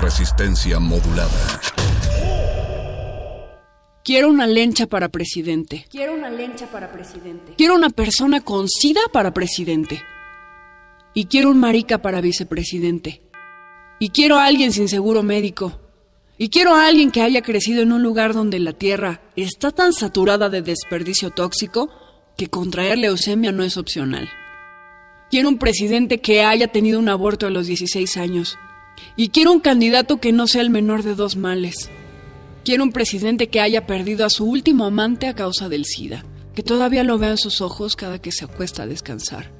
Resistencia modulada. Quiero una lencha para presidente. Quiero una lencha para presidente. Quiero una persona con sida para presidente. Y quiero un marica para vicepresidente. Y quiero a alguien sin seguro médico. Y quiero a alguien que haya crecido en un lugar donde la tierra está tan saturada de desperdicio tóxico que contraer leucemia no es opcional. Quiero un presidente que haya tenido un aborto a los 16 años. Y quiero un candidato que no sea el menor de dos males. Quiero un presidente que haya perdido a su último amante a causa del SIDA, que todavía lo vea en sus ojos cada que se acuesta a descansar.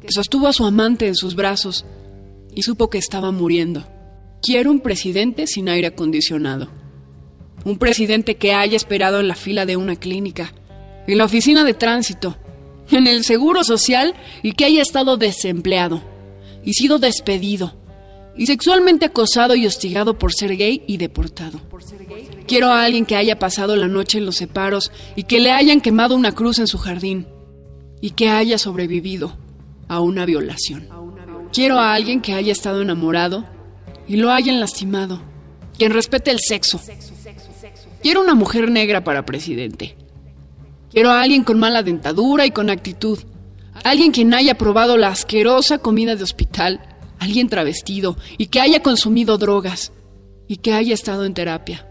Que sostuvo a su amante en sus brazos y supo que estaba muriendo. Quiero un presidente sin aire acondicionado. Un presidente que haya esperado en la fila de una clínica, en la oficina de tránsito, en el seguro social y que haya estado desempleado y sido despedido y sexualmente acosado y hostigado por ser gay y deportado. Quiero a alguien que haya pasado la noche en los separos y que le hayan quemado una cruz en su jardín y que haya sobrevivido a una violación. Quiero a alguien que haya estado enamorado y lo hayan lastimado, quien respete el sexo. Quiero una mujer negra para presidente. Quiero a alguien con mala dentadura y con actitud. Alguien quien haya probado la asquerosa comida de hospital. Alguien travestido y que haya consumido drogas y que haya estado en terapia.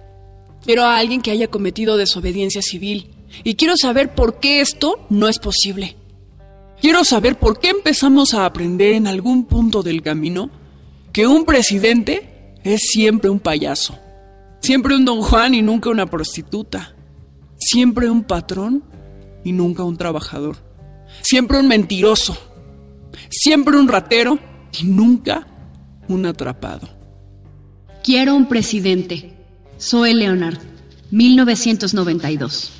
Quiero a alguien que haya cometido desobediencia civil. Y quiero saber por qué esto no es posible. Quiero saber por qué empezamos a aprender en algún punto del camino que un presidente es siempre un payaso. Siempre un don Juan y nunca una prostituta. Siempre un patrón y nunca un trabajador. Siempre un mentiroso. Siempre un ratero y nunca un atrapado. Quiero un presidente. Zoe Leonard, 1992.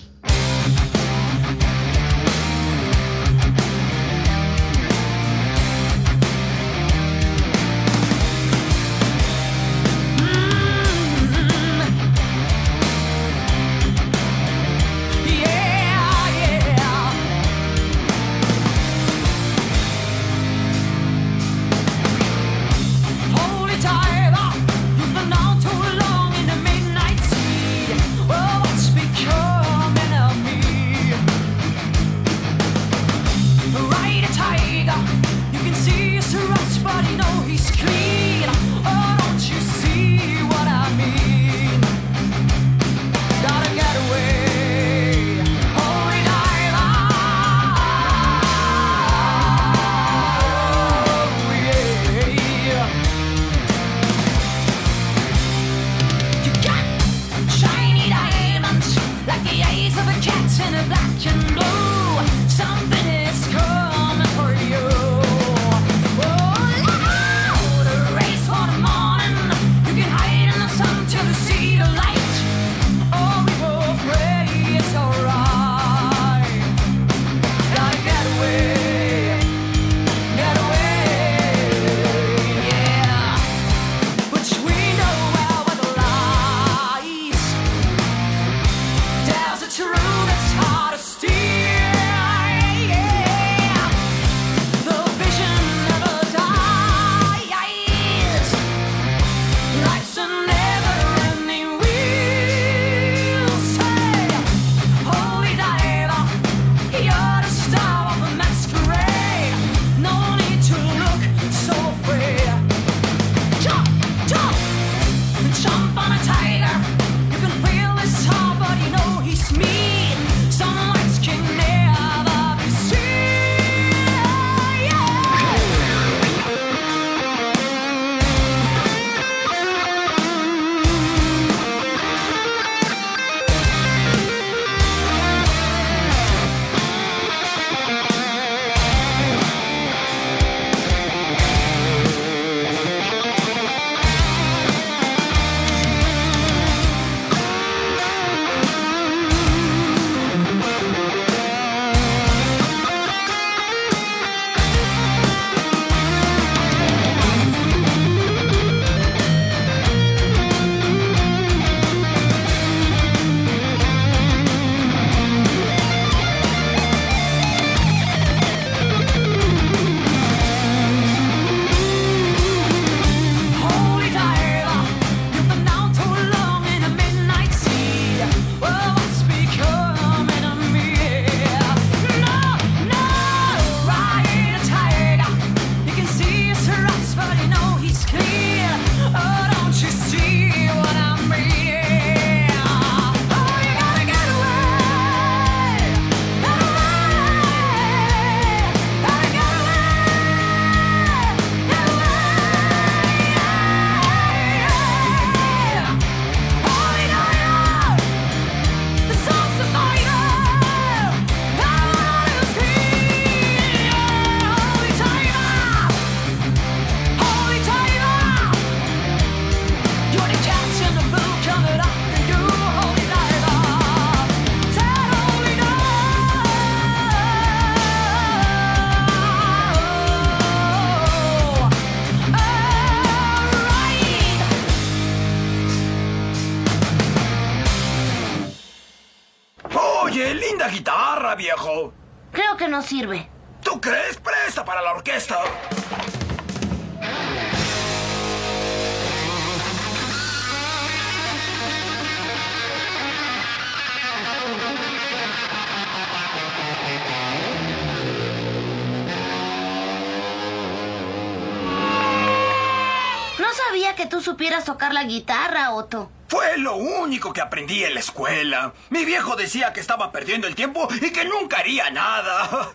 Tú supieras tocar la guitarra, Otto. Fue lo único que aprendí en la escuela. Mi viejo decía que estaba perdiendo el tiempo y que nunca haría nada.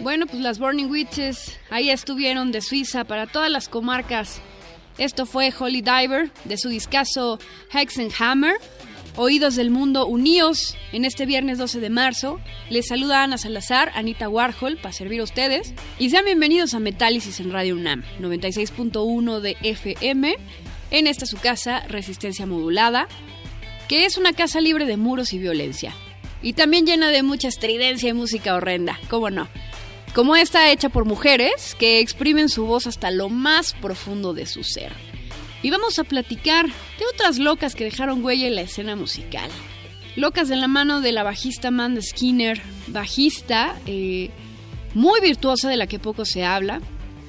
Bueno, pues las Burning Witches ahí estuvieron de Suiza para todas las comarcas. Esto fue Holy Diver de su discazo Hexenhammer. Oídos del mundo unidos en este viernes 12 de marzo. Les saluda Ana Salazar, Anita Warhol, para servir a ustedes. Y sean bienvenidos a Metálisis en Radio UNAM, 96.1 de FM. En esta su casa, Resistencia Modulada, que es una casa libre de muros y violencia. Y también llena de mucha estridencia y música horrenda, ¿cómo no? Como esta hecha por mujeres que exprimen su voz hasta lo más profundo de su ser. Y vamos a platicar de otras locas que dejaron huella en la escena musical. Locas de la mano de la bajista Amanda Skinner, bajista eh, muy virtuosa de la que poco se habla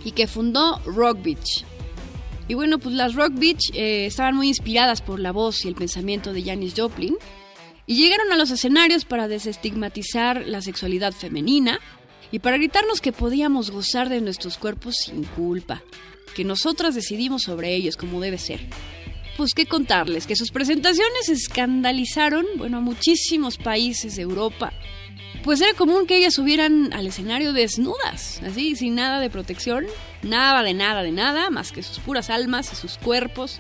y que fundó Rock Beach. Y bueno, pues las Rock Beach eh, estaban muy inspiradas por la voz y el pensamiento de Janis Joplin y llegaron a los escenarios para desestigmatizar la sexualidad femenina y para gritarnos que podíamos gozar de nuestros cuerpos sin culpa, que nosotras decidimos sobre ellos como debe ser. Pues qué contarles, que sus presentaciones escandalizaron, bueno, a muchísimos países de Europa. Pues era común que ellas subieran al escenario desnudas, así, sin nada de protección, nada de nada de nada, más que sus puras almas y sus cuerpos,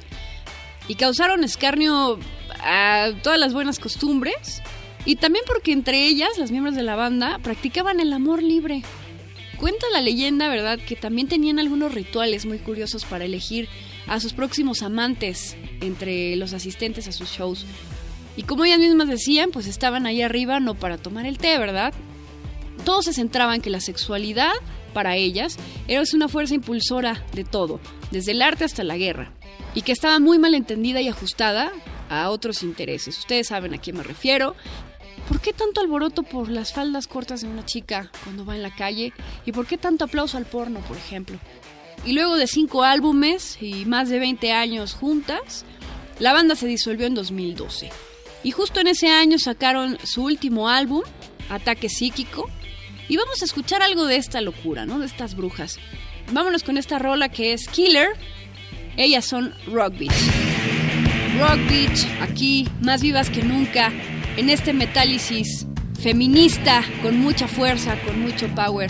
y causaron escarnio a todas las buenas costumbres, y también porque entre ellas, las miembros de la banda, practicaban el amor libre. Cuenta la leyenda, ¿verdad?, que también tenían algunos rituales muy curiosos para elegir a sus próximos amantes entre los asistentes a sus shows. Y como ellas mismas decían, pues estaban ahí arriba no para tomar el té, ¿verdad? Todos se centraban en que la sexualidad, para ellas, era una fuerza impulsora de todo, desde el arte hasta la guerra, y que estaba muy mal entendida y ajustada a otros intereses. Ustedes saben a quién me refiero. ¿Por qué tanto alboroto por las faldas cortas de una chica cuando va en la calle? ¿Y por qué tanto aplauso al porno, por ejemplo? Y luego de cinco álbumes y más de 20 años juntas, la banda se disolvió en 2012. Y justo en ese año sacaron su último álbum, Ataque Psíquico. Y vamos a escuchar algo de esta locura, ¿no? De estas brujas. Vámonos con esta rola que es Killer. Ellas son Rock Beach. Rock Beach, aquí, más vivas que nunca, en este metálisis feminista, con mucha fuerza, con mucho power.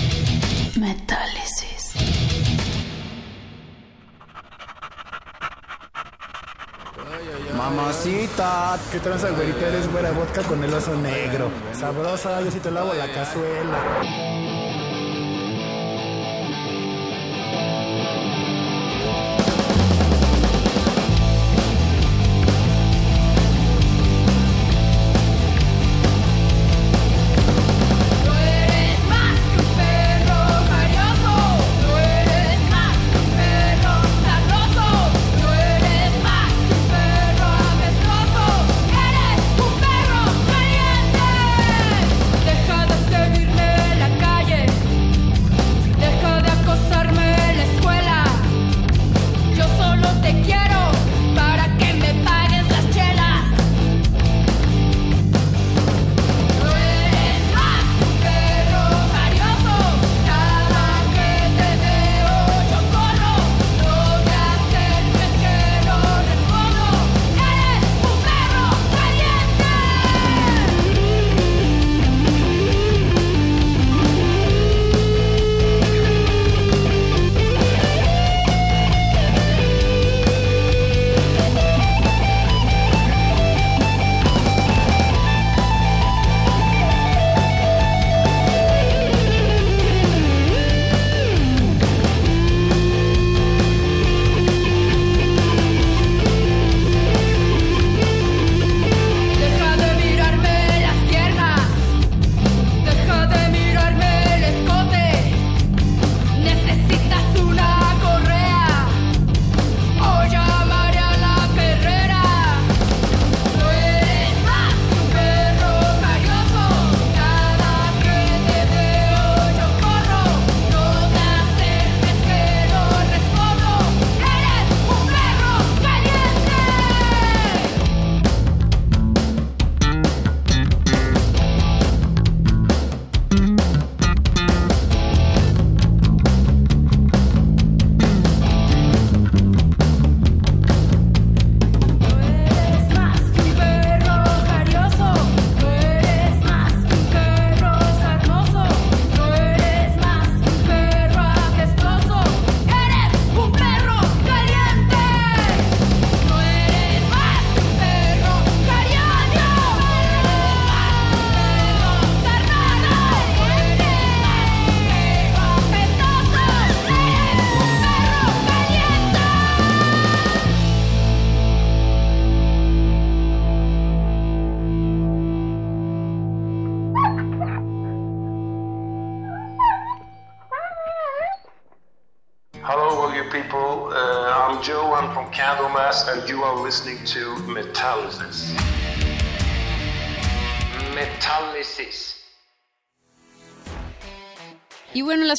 Mamacita, ¿qué tranza, güerita? Eres güera vodka con el oso negro. Sabrosa, yo sí te lavo la cazuela.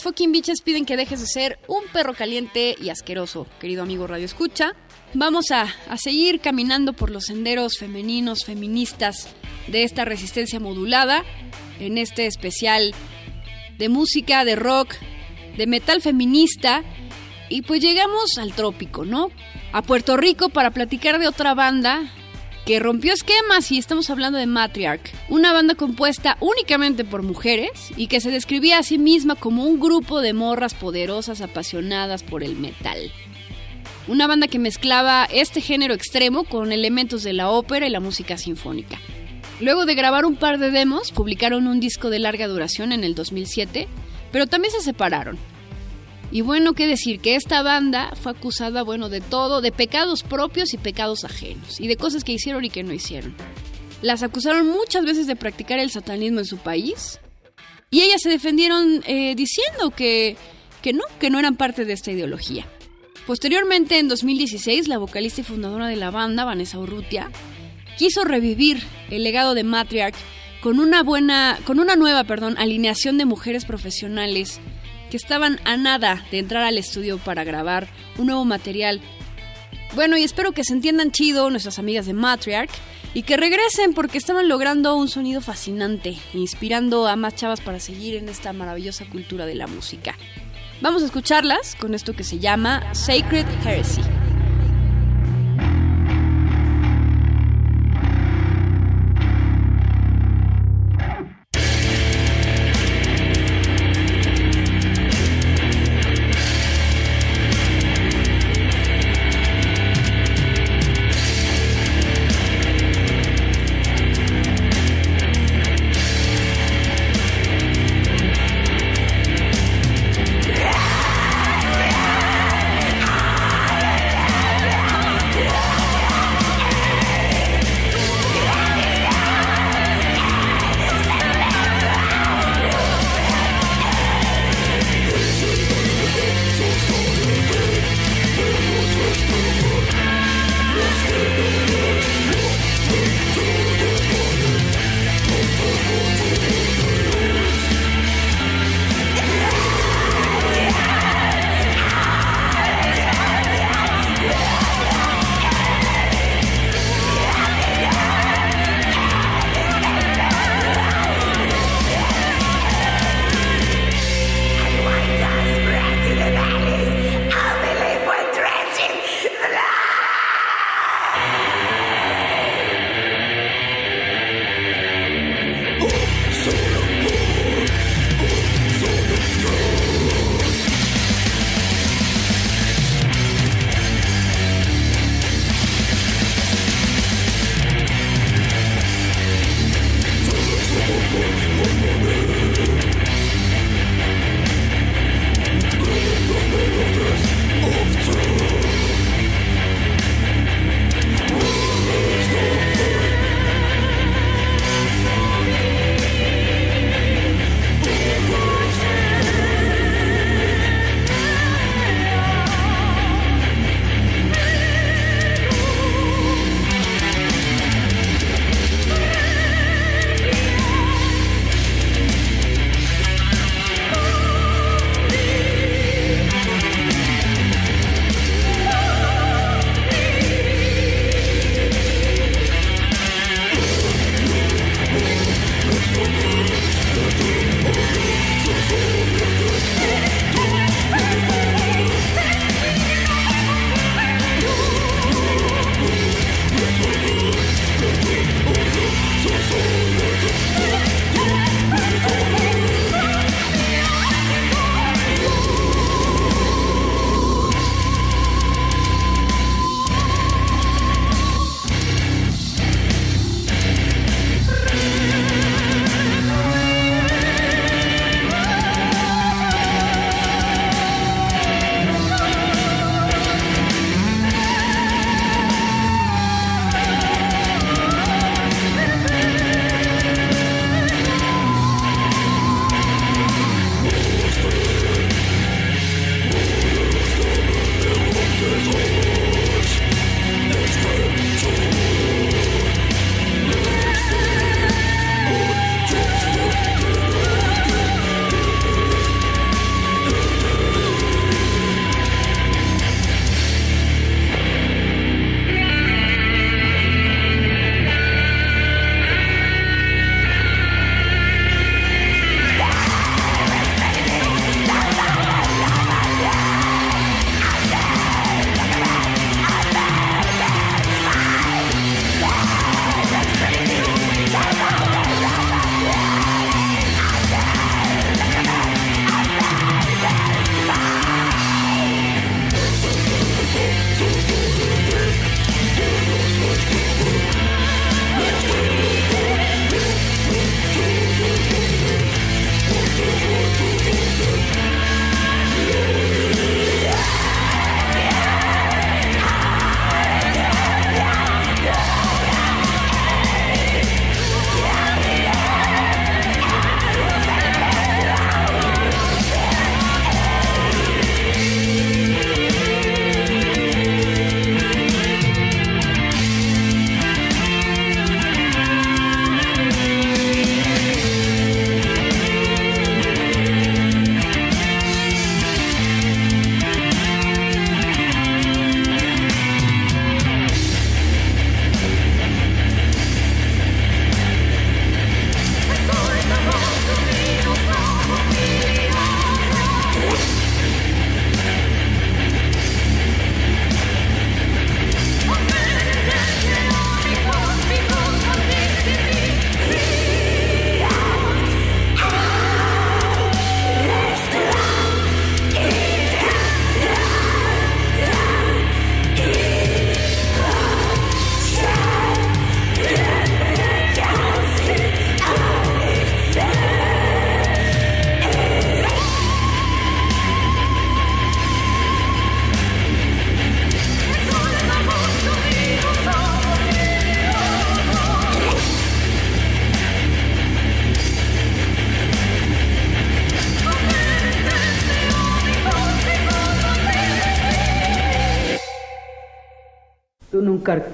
Fucking bitches piden que dejes de ser un perro caliente y asqueroso, querido amigo Radio Escucha. Vamos a, a seguir caminando por los senderos femeninos, feministas de esta resistencia modulada en este especial de música, de rock, de metal feminista. Y pues llegamos al trópico, ¿no? A Puerto Rico para platicar de otra banda que rompió esquemas y estamos hablando de Matriarch, una banda compuesta únicamente por mujeres y que se describía a sí misma como un grupo de morras poderosas apasionadas por el metal. Una banda que mezclaba este género extremo con elementos de la ópera y la música sinfónica. Luego de grabar un par de demos, publicaron un disco de larga duración en el 2007, pero también se separaron. Y bueno, qué decir, que esta banda fue acusada, bueno, de todo, de pecados propios y pecados ajenos, y de cosas que hicieron y que no hicieron. Las acusaron muchas veces de practicar el satanismo en su país, y ellas se defendieron eh, diciendo que, que no, que no eran parte de esta ideología. Posteriormente, en 2016, la vocalista y fundadora de la banda, Vanessa Urrutia, quiso revivir el legado de Matriarch con una buena, con una nueva, perdón, alineación de mujeres profesionales que estaban a nada de entrar al estudio para grabar un nuevo material. Bueno, y espero que se entiendan chido nuestras amigas de Matriarch y que regresen porque estaban logrando un sonido fascinante, inspirando a más chavas para seguir en esta maravillosa cultura de la música. Vamos a escucharlas con esto que se llama Sacred Heresy.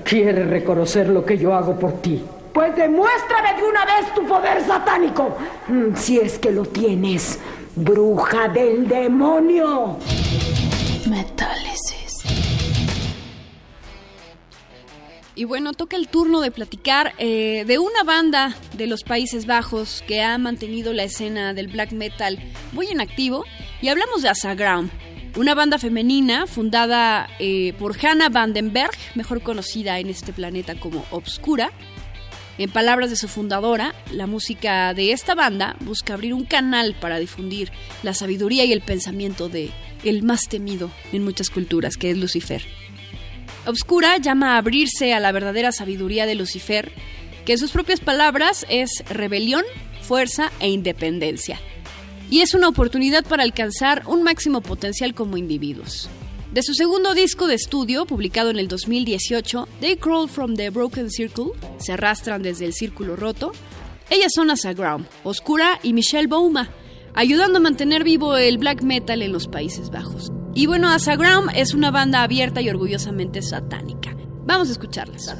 Quieres reconocer lo que yo hago por ti. Pues demuéstrame de una vez tu poder satánico. Mm, Si es que lo tienes, bruja del demonio. Metálisis. Y bueno, toca el turno de platicar eh, de una banda de los Países Bajos que ha mantenido la escena del black metal muy en activo. Y hablamos de Asagram, una banda femenina fundada eh, por Hannah Vandenberg, mejor conocida en este planeta como Obscura. En palabras de su fundadora, la música de esta banda busca abrir un canal para difundir la sabiduría y el pensamiento de el más temido en muchas culturas, que es Lucifer. Obscura llama a abrirse a la verdadera sabiduría de Lucifer, que en sus propias palabras es rebelión, fuerza e independencia. Y es una oportunidad para alcanzar un máximo potencial como individuos. De su segundo disco de estudio, publicado en el 2018, They Crawl from the Broken Circle, se arrastran desde el círculo roto, ellas son Asagram, Oscura y Michelle Bouma, ayudando a mantener vivo el black metal en los Países Bajos. Y bueno, Asagram es una banda abierta y orgullosamente satánica. Vamos a escucharlas.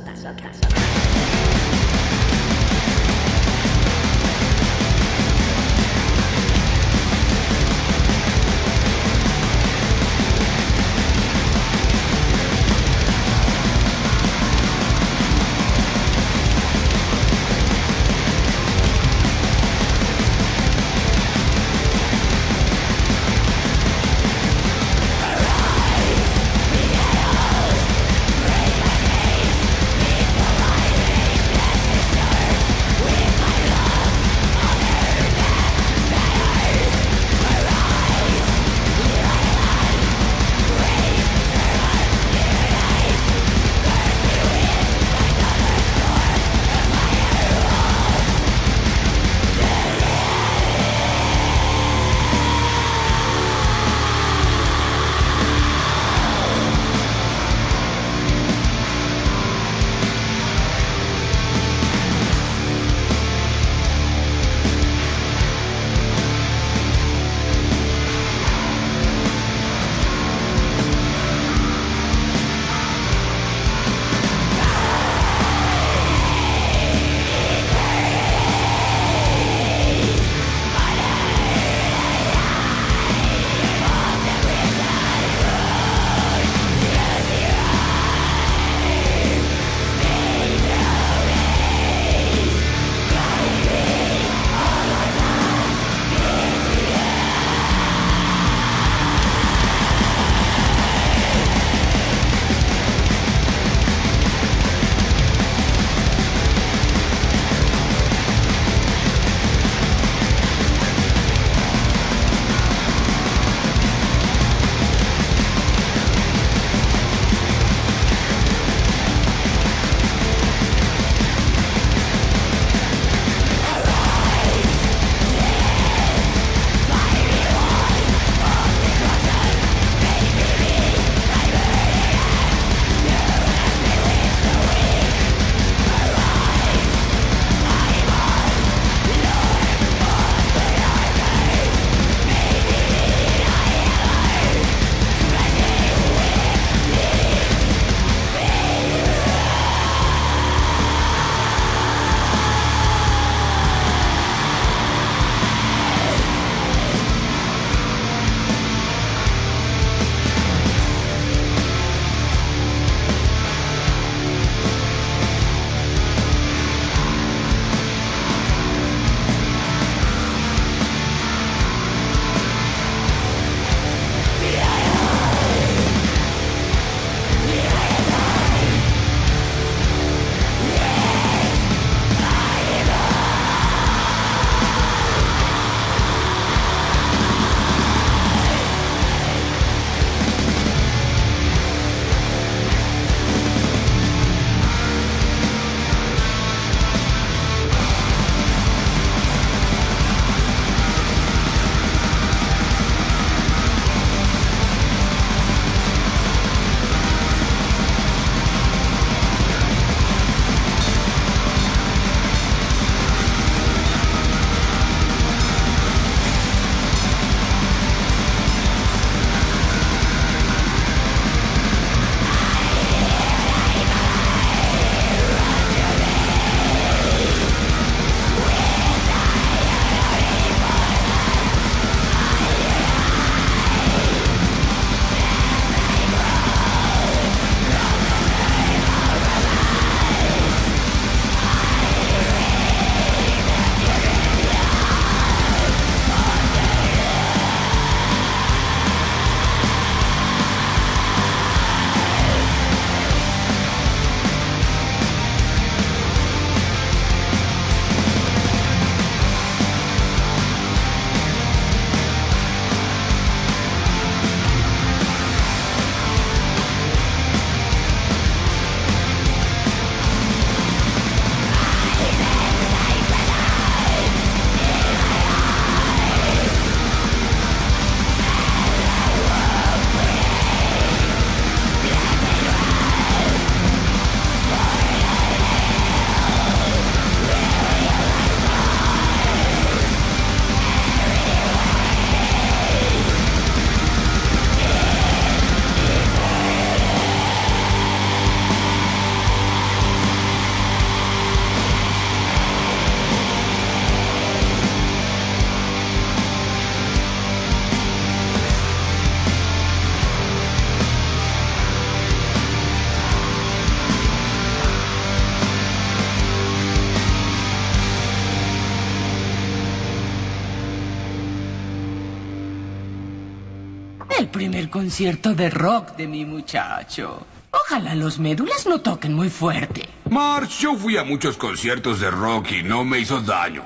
Primer concierto de rock de mi muchacho. Ojalá los médulas no toquen muy fuerte. March, yo fui a muchos conciertos de rock y no me hizo daño.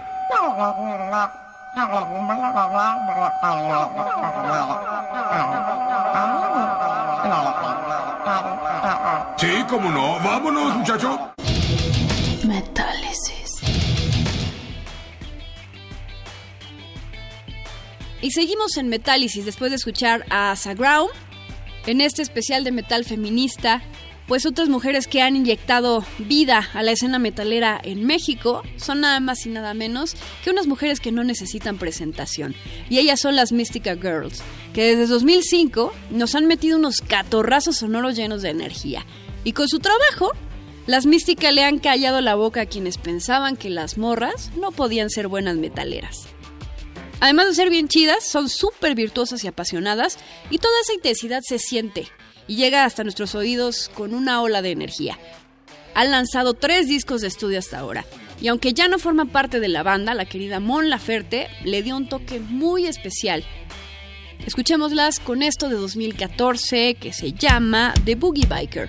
Sí, cómo no. Vámonos, muchacho. Y seguimos en Metálisis después de escuchar a Sagraum en este especial de metal feminista. Pues otras mujeres que han inyectado vida a la escena metalera en México son nada más y nada menos que unas mujeres que no necesitan presentación. Y ellas son las Mystica Girls, que desde 2005 nos han metido unos catorrazos sonoros llenos de energía. Y con su trabajo, las Mística le han callado la boca a quienes pensaban que las morras no podían ser buenas metaleras. Además de ser bien chidas, son súper virtuosas y apasionadas y toda esa intensidad se siente y llega hasta nuestros oídos con una ola de energía. Han lanzado tres discos de estudio hasta ahora y aunque ya no forma parte de la banda, la querida Mon Laferte le dio un toque muy especial. Escuchémoslas con esto de 2014 que se llama The Boogie Biker.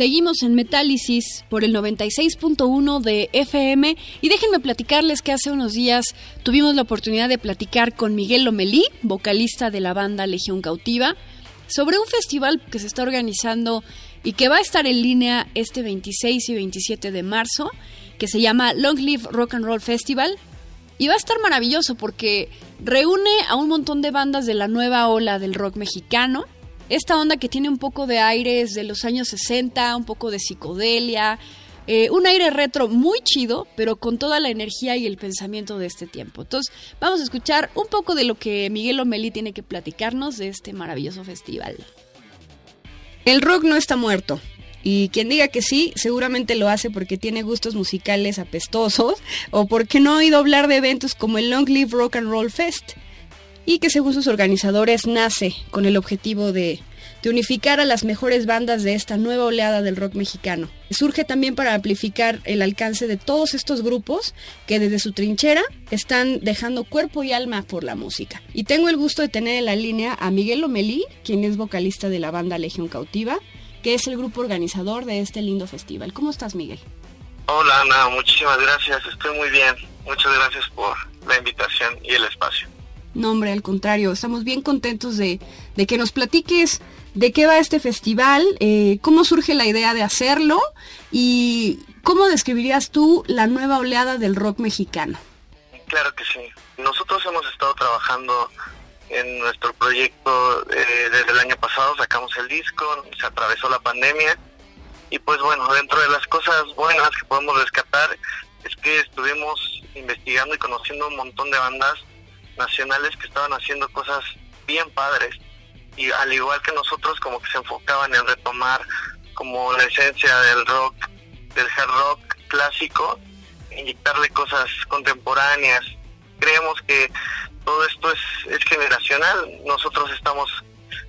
Seguimos en Metálisis por el 96.1 de FM y déjenme platicarles que hace unos días tuvimos la oportunidad de platicar con Miguel Lomelí, vocalista de la banda Legión Cautiva, sobre un festival que se está organizando y que va a estar en línea este 26 y 27 de marzo, que se llama Long Live Rock and Roll Festival. Y va a estar maravilloso porque reúne a un montón de bandas de la nueva ola del rock mexicano. Esta onda que tiene un poco de aires de los años 60, un poco de psicodelia, eh, un aire retro muy chido, pero con toda la energía y el pensamiento de este tiempo. Entonces, vamos a escuchar un poco de lo que Miguel Omelí tiene que platicarnos de este maravilloso festival. El rock no está muerto. Y quien diga que sí, seguramente lo hace porque tiene gustos musicales apestosos o porque no ha oído hablar de eventos como el Long Live Rock and Roll Fest y que según sus organizadores nace con el objetivo de, unificar a las mejores bandas de esta nueva oleada del rock mexicano. Surge también para amplificar el alcance de todos estos grupos que desde su trinchera están dejando cuerpo y alma por la música. Y tengo el gusto de tener en la línea a Miguel Lomelí, quien es vocalista de la banda Legión Cautiva, que es el grupo organizador de este lindo festival. ¿Cómo estás, Miguel? Hola, Ana, muchísimas gracias. Estoy muy bien. Muchas gracias por la invitación y el espacio. No, hombre, al contrario, estamos bien contentos de, de que nos platiques de qué va este festival, eh, cómo surge la idea de hacerlo y cómo describirías tú la nueva oleada del rock mexicano. Claro que sí. Nosotros hemos estado trabajando en nuestro proyecto eh, desde el año pasado, sacamos el disco, se atravesó la pandemia y pues bueno, dentro de las cosas buenas que podemos rescatar es que estuvimos investigando y conociendo un montón de bandas nacionales que estaban haciendo cosas bien padres y al igual que nosotros como que se enfocaban en retomar como la esencia del rock, del hard rock clásico, inyectarle cosas contemporáneas. Creemos que todo esto es, es generacional. Nosotros estamos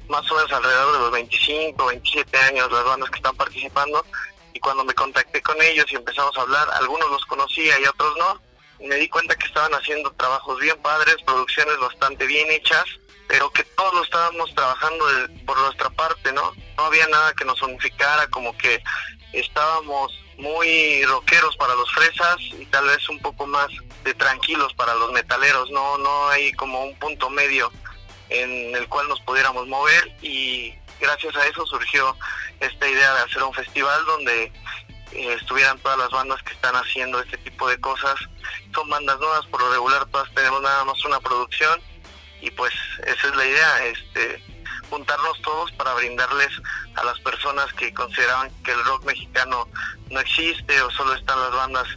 más o menos alrededor de los 25, 27 años las bandas que están participando y cuando me contacté con ellos y empezamos a hablar, algunos los conocía y otros no, me di cuenta que estaban haciendo trabajos bien padres, producciones bastante bien hechas, pero que todos lo estábamos trabajando de- por nuestra parte, ¿no? No había nada que nos unificara, como que estábamos muy rockeros para los fresas y tal vez un poco más de tranquilos para los metaleros, no no hay como un punto medio en el cual nos pudiéramos mover y gracias a eso surgió esta idea de hacer un festival donde eh, estuvieran todas las bandas que están haciendo este tipo de cosas. Son bandas nuevas, por lo regular todas tenemos nada más una producción y pues esa es la idea, este juntarnos todos para brindarles a las personas que consideraban que el rock mexicano no existe o solo están las bandas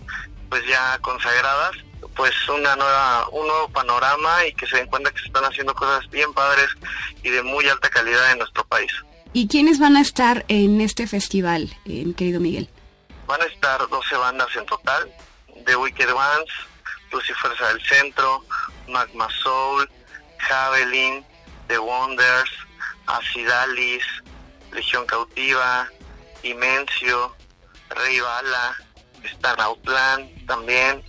pues ya consagradas, pues una nueva un nuevo panorama y que se den cuenta que se están haciendo cosas bien padres y de muy alta calidad en nuestro país. ¿Y quiénes van a estar en este festival, eh, querido Miguel? Van a estar 12 bandas en total, The Wicked Ones, Luciferza del Centro, Magma Soul, Javelin, The Wonders, Acidalis, Legión Cautiva, Dimensio, Rey Bala, está Outland también.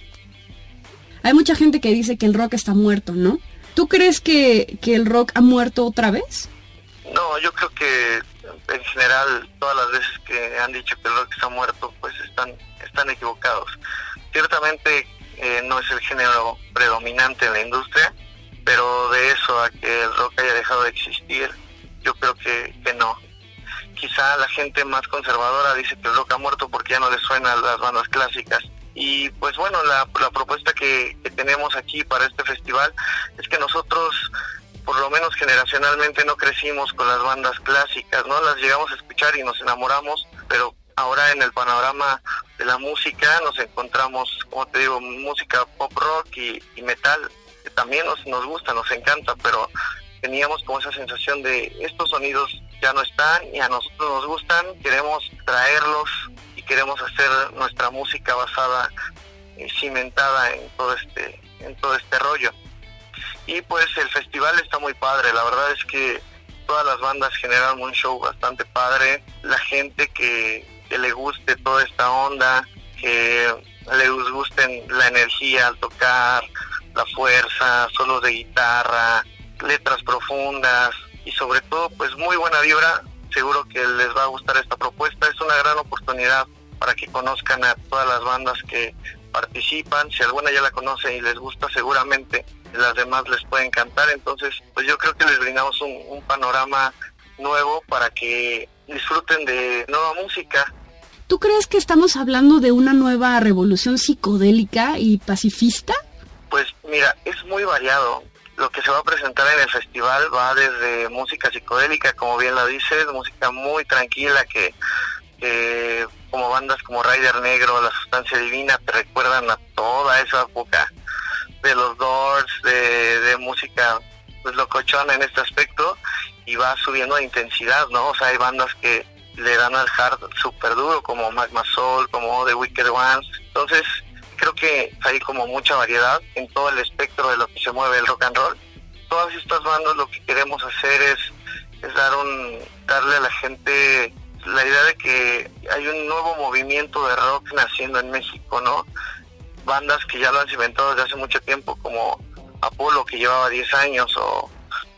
Hay mucha gente que dice que el rock está muerto, ¿no? ¿Tú crees que, que el rock ha muerto otra vez? No, yo creo que en general todas las veces que han dicho que el rock está muerto, pues están, están equivocados. Ciertamente eh, no es el género predominante en la industria, pero de eso a que el rock haya dejado de existir, yo creo que, que no. Quizá la gente más conservadora dice que el rock ha muerto porque ya no le suenan las bandas clásicas. Y pues bueno, la, la propuesta que, que tenemos aquí para este festival es que nosotros por lo menos generacionalmente no crecimos con las bandas clásicas, ¿no? Las llegamos a escuchar y nos enamoramos, pero ahora en el panorama de la música nos encontramos, como te digo, música pop rock y, y metal, que también nos, nos gusta, nos encanta, pero teníamos como esa sensación de estos sonidos ya no están y a nosotros nos gustan, queremos traerlos y queremos hacer nuestra música basada, eh, cimentada en todo este, en todo este rollo Y pues el festival está muy padre, la verdad es que todas las bandas generan un show bastante padre, la gente que, que le guste toda esta onda, que les gusten la energía al tocar, la fuerza, solos de guitarra, letras profundas y sobre todo pues muy buena vibra, seguro que les va a gustar esta propuesta, es una gran oportunidad para que conozcan a todas las bandas que participan, si alguna ya la conoce y les gusta seguramente las demás les puede encantar, entonces pues yo creo que les brindamos un, un panorama nuevo para que disfruten de nueva música. ¿Tú crees que estamos hablando de una nueva revolución psicodélica y pacifista? Pues mira, es muy variado. Lo que se va a presentar en el festival va desde música psicodélica, como bien lo dices, música muy tranquila que, que como bandas como Rider Negro, La Sustancia Divina, te recuerdan a toda esa época de los Doors, de, de música pues locochona en este aspecto y va subiendo de intensidad, ¿no? O sea, hay bandas que le dan al hard súper duro, como Magma Soul, como The Wicked Ones. Entonces, creo que hay como mucha variedad en todo el espectro de lo que se mueve el rock and roll. Todas estas bandas lo que queremos hacer es, es dar un, darle a la gente la idea de que hay un nuevo movimiento de rock naciendo en México, ¿no? Bandas que ya lo han cimentado desde hace mucho tiempo, como Apolo, que llevaba 10 años, o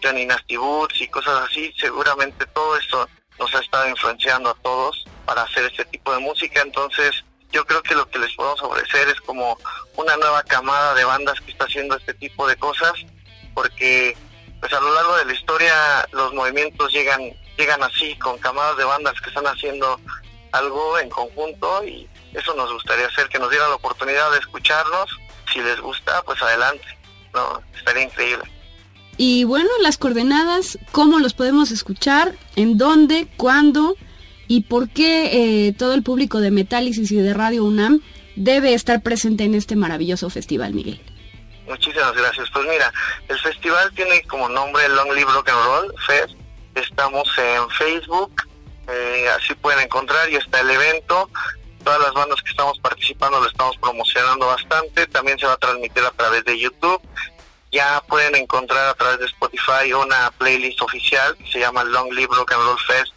Johnny Nasty Boots y cosas así. Seguramente todo esto nos ha estado influenciando a todos para hacer este tipo de música. Entonces, yo creo que lo que les podemos ofrecer es como una nueva camada de bandas que está haciendo este tipo de cosas, porque pues a lo largo de la historia los movimientos llegan llegan así con camadas de bandas que están haciendo algo en conjunto y eso nos gustaría hacer que nos dieran la oportunidad de escucharnos. Si les gusta, pues adelante. No, estaría increíble. Y bueno, las coordenadas, ¿cómo los podemos escuchar? ¿En dónde? ¿Cuándo? ¿Y por qué eh, todo el público de Metálisis y de Radio UNAM debe estar presente en este maravilloso festival, Miguel? Muchísimas gracias. Pues mira, el festival tiene como nombre Long Live Rock and Roll Fest. Estamos en Facebook, eh, así pueden encontrar y está el evento. Todas las bandas que estamos participando lo estamos promocionando bastante. También se va a transmitir a través de YouTube. Ya pueden encontrar a través de Spotify una playlist oficial se llama Long Live Rock and Roll Fest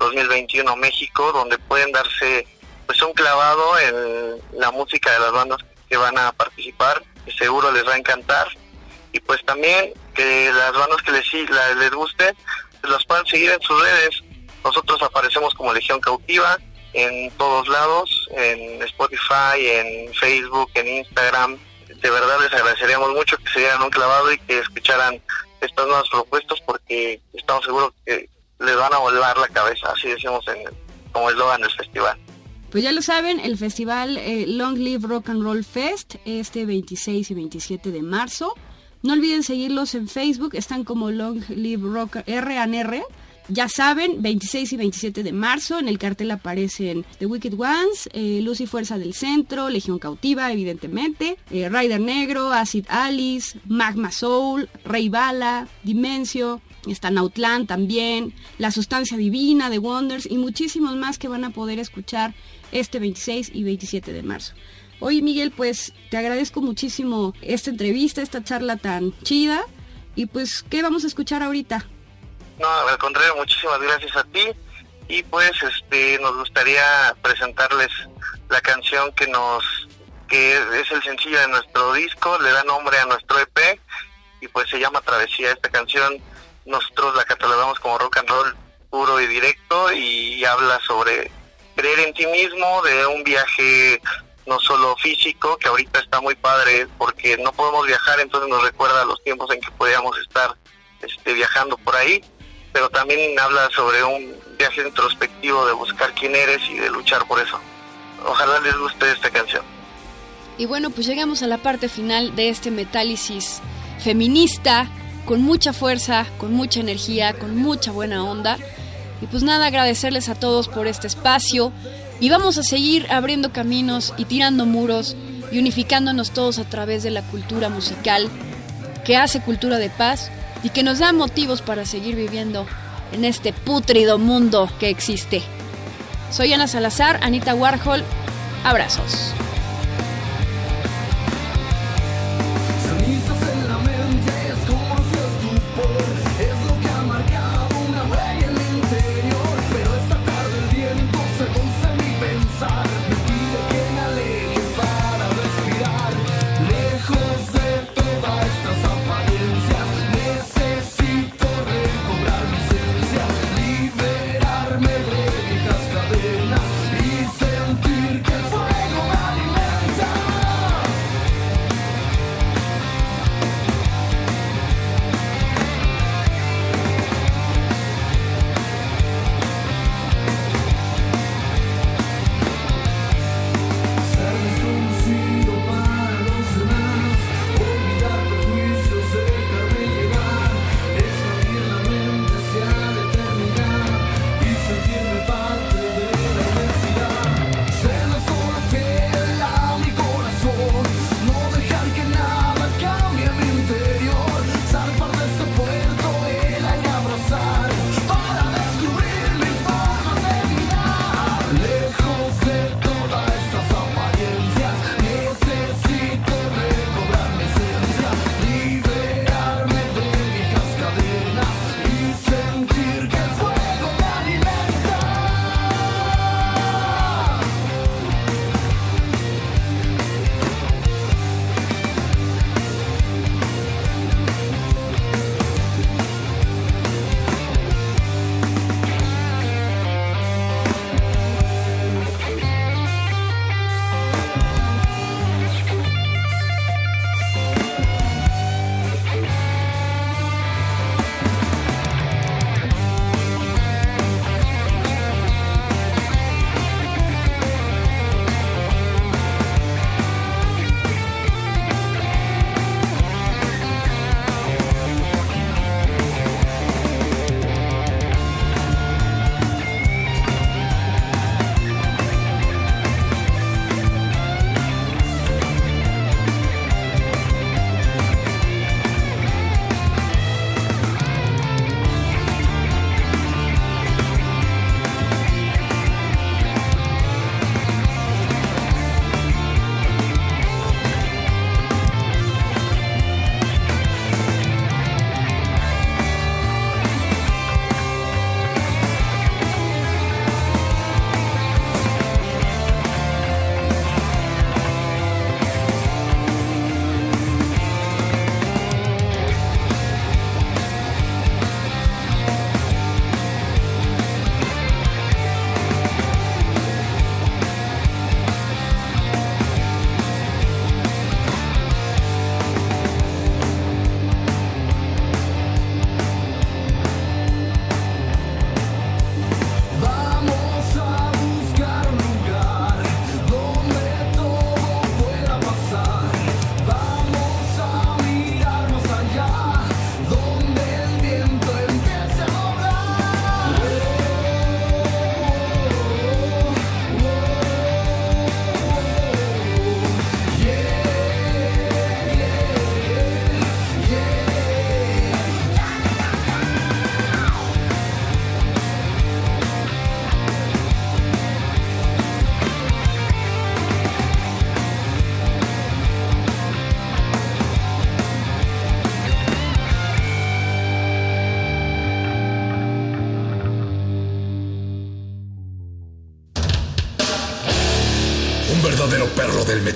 2021 México, donde pueden darse pues un clavado en la música de las bandas que van a participar, que seguro les va a encantar. Y pues también que las bandas que les, les guste, pues las puedan seguir en sus redes. Nosotros aparecemos como Legión Cautiva en todos lados, en Spotify, en Facebook, en Instagram. De verdad les agradeceríamos mucho que se dieran un clavado y que escucharan estas nuevas propuestas porque estamos seguros que les van a volar la cabeza, así decimos en como eslogan del festival. Pues ya lo saben, el festival eh, Long Live Rock and Roll Fest este 26 y 27 de marzo. No olviden seguirlos en Facebook, están como Long Live Rock R&R. Ya saben, 26 y 27 de marzo, en el cartel aparecen The Wicked Ones, eh, Luz y Fuerza del Centro, Legión Cautiva, evidentemente, eh, Rider Negro, Acid Alice, Magma Soul, Rey Bala, Dimensio, está Nautlan también, La Sustancia Divina de Wonders y muchísimos más que van a poder escuchar este 26 y 27 de marzo. Oye Miguel, pues te agradezco muchísimo esta entrevista, esta charla tan chida y pues, ¿qué vamos a escuchar ahorita? No, al contrario, muchísimas gracias a ti. Y pues este nos gustaría presentarles la canción que nos que es el sencillo de nuestro disco, le da nombre a nuestro EP y pues se llama Travesía. Esta canción nosotros la catalogamos como rock and roll puro y directo y habla sobre creer en ti mismo, de un viaje no solo físico, que ahorita está muy padre porque no podemos viajar, entonces nos recuerda los tiempos en que podíamos estar este, viajando por ahí, pero también habla sobre un viaje introspectivo de buscar quién eres y de luchar por eso. Ojalá les guste esta canción. Y bueno, pues llegamos a la parte final de este metálisis feminista, con mucha fuerza, con mucha energía, con mucha buena onda. Y pues nada, agradecerles a todos por este espacio. Y vamos a seguir abriendo caminos y tirando muros y unificándonos todos a través de la cultura musical que hace cultura de paz y que nos da motivos para seguir viviendo en este pútrido mundo que existe. Soy Ana Salazar, Anita Warhol. Abrazos.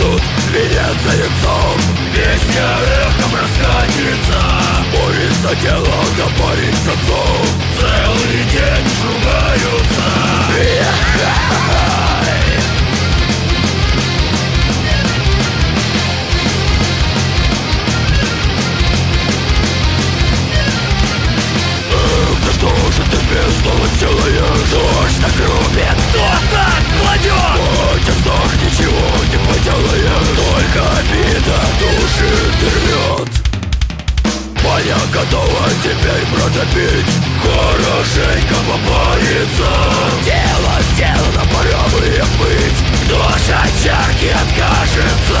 Стены растут, венец яйцом Песня эхом раскатится Борется тело, запарится отцом Целый день Эх-ха-ха-ха. Да что же ты бездумно делаешь? Что ж так рубит? Кто так кладет? Хоть вздох ничего не поделаешь Только обида души рвет Моя готова теперь протопить Хорошенько попариться Дело сделано, пора бы их быть от чарки откажется?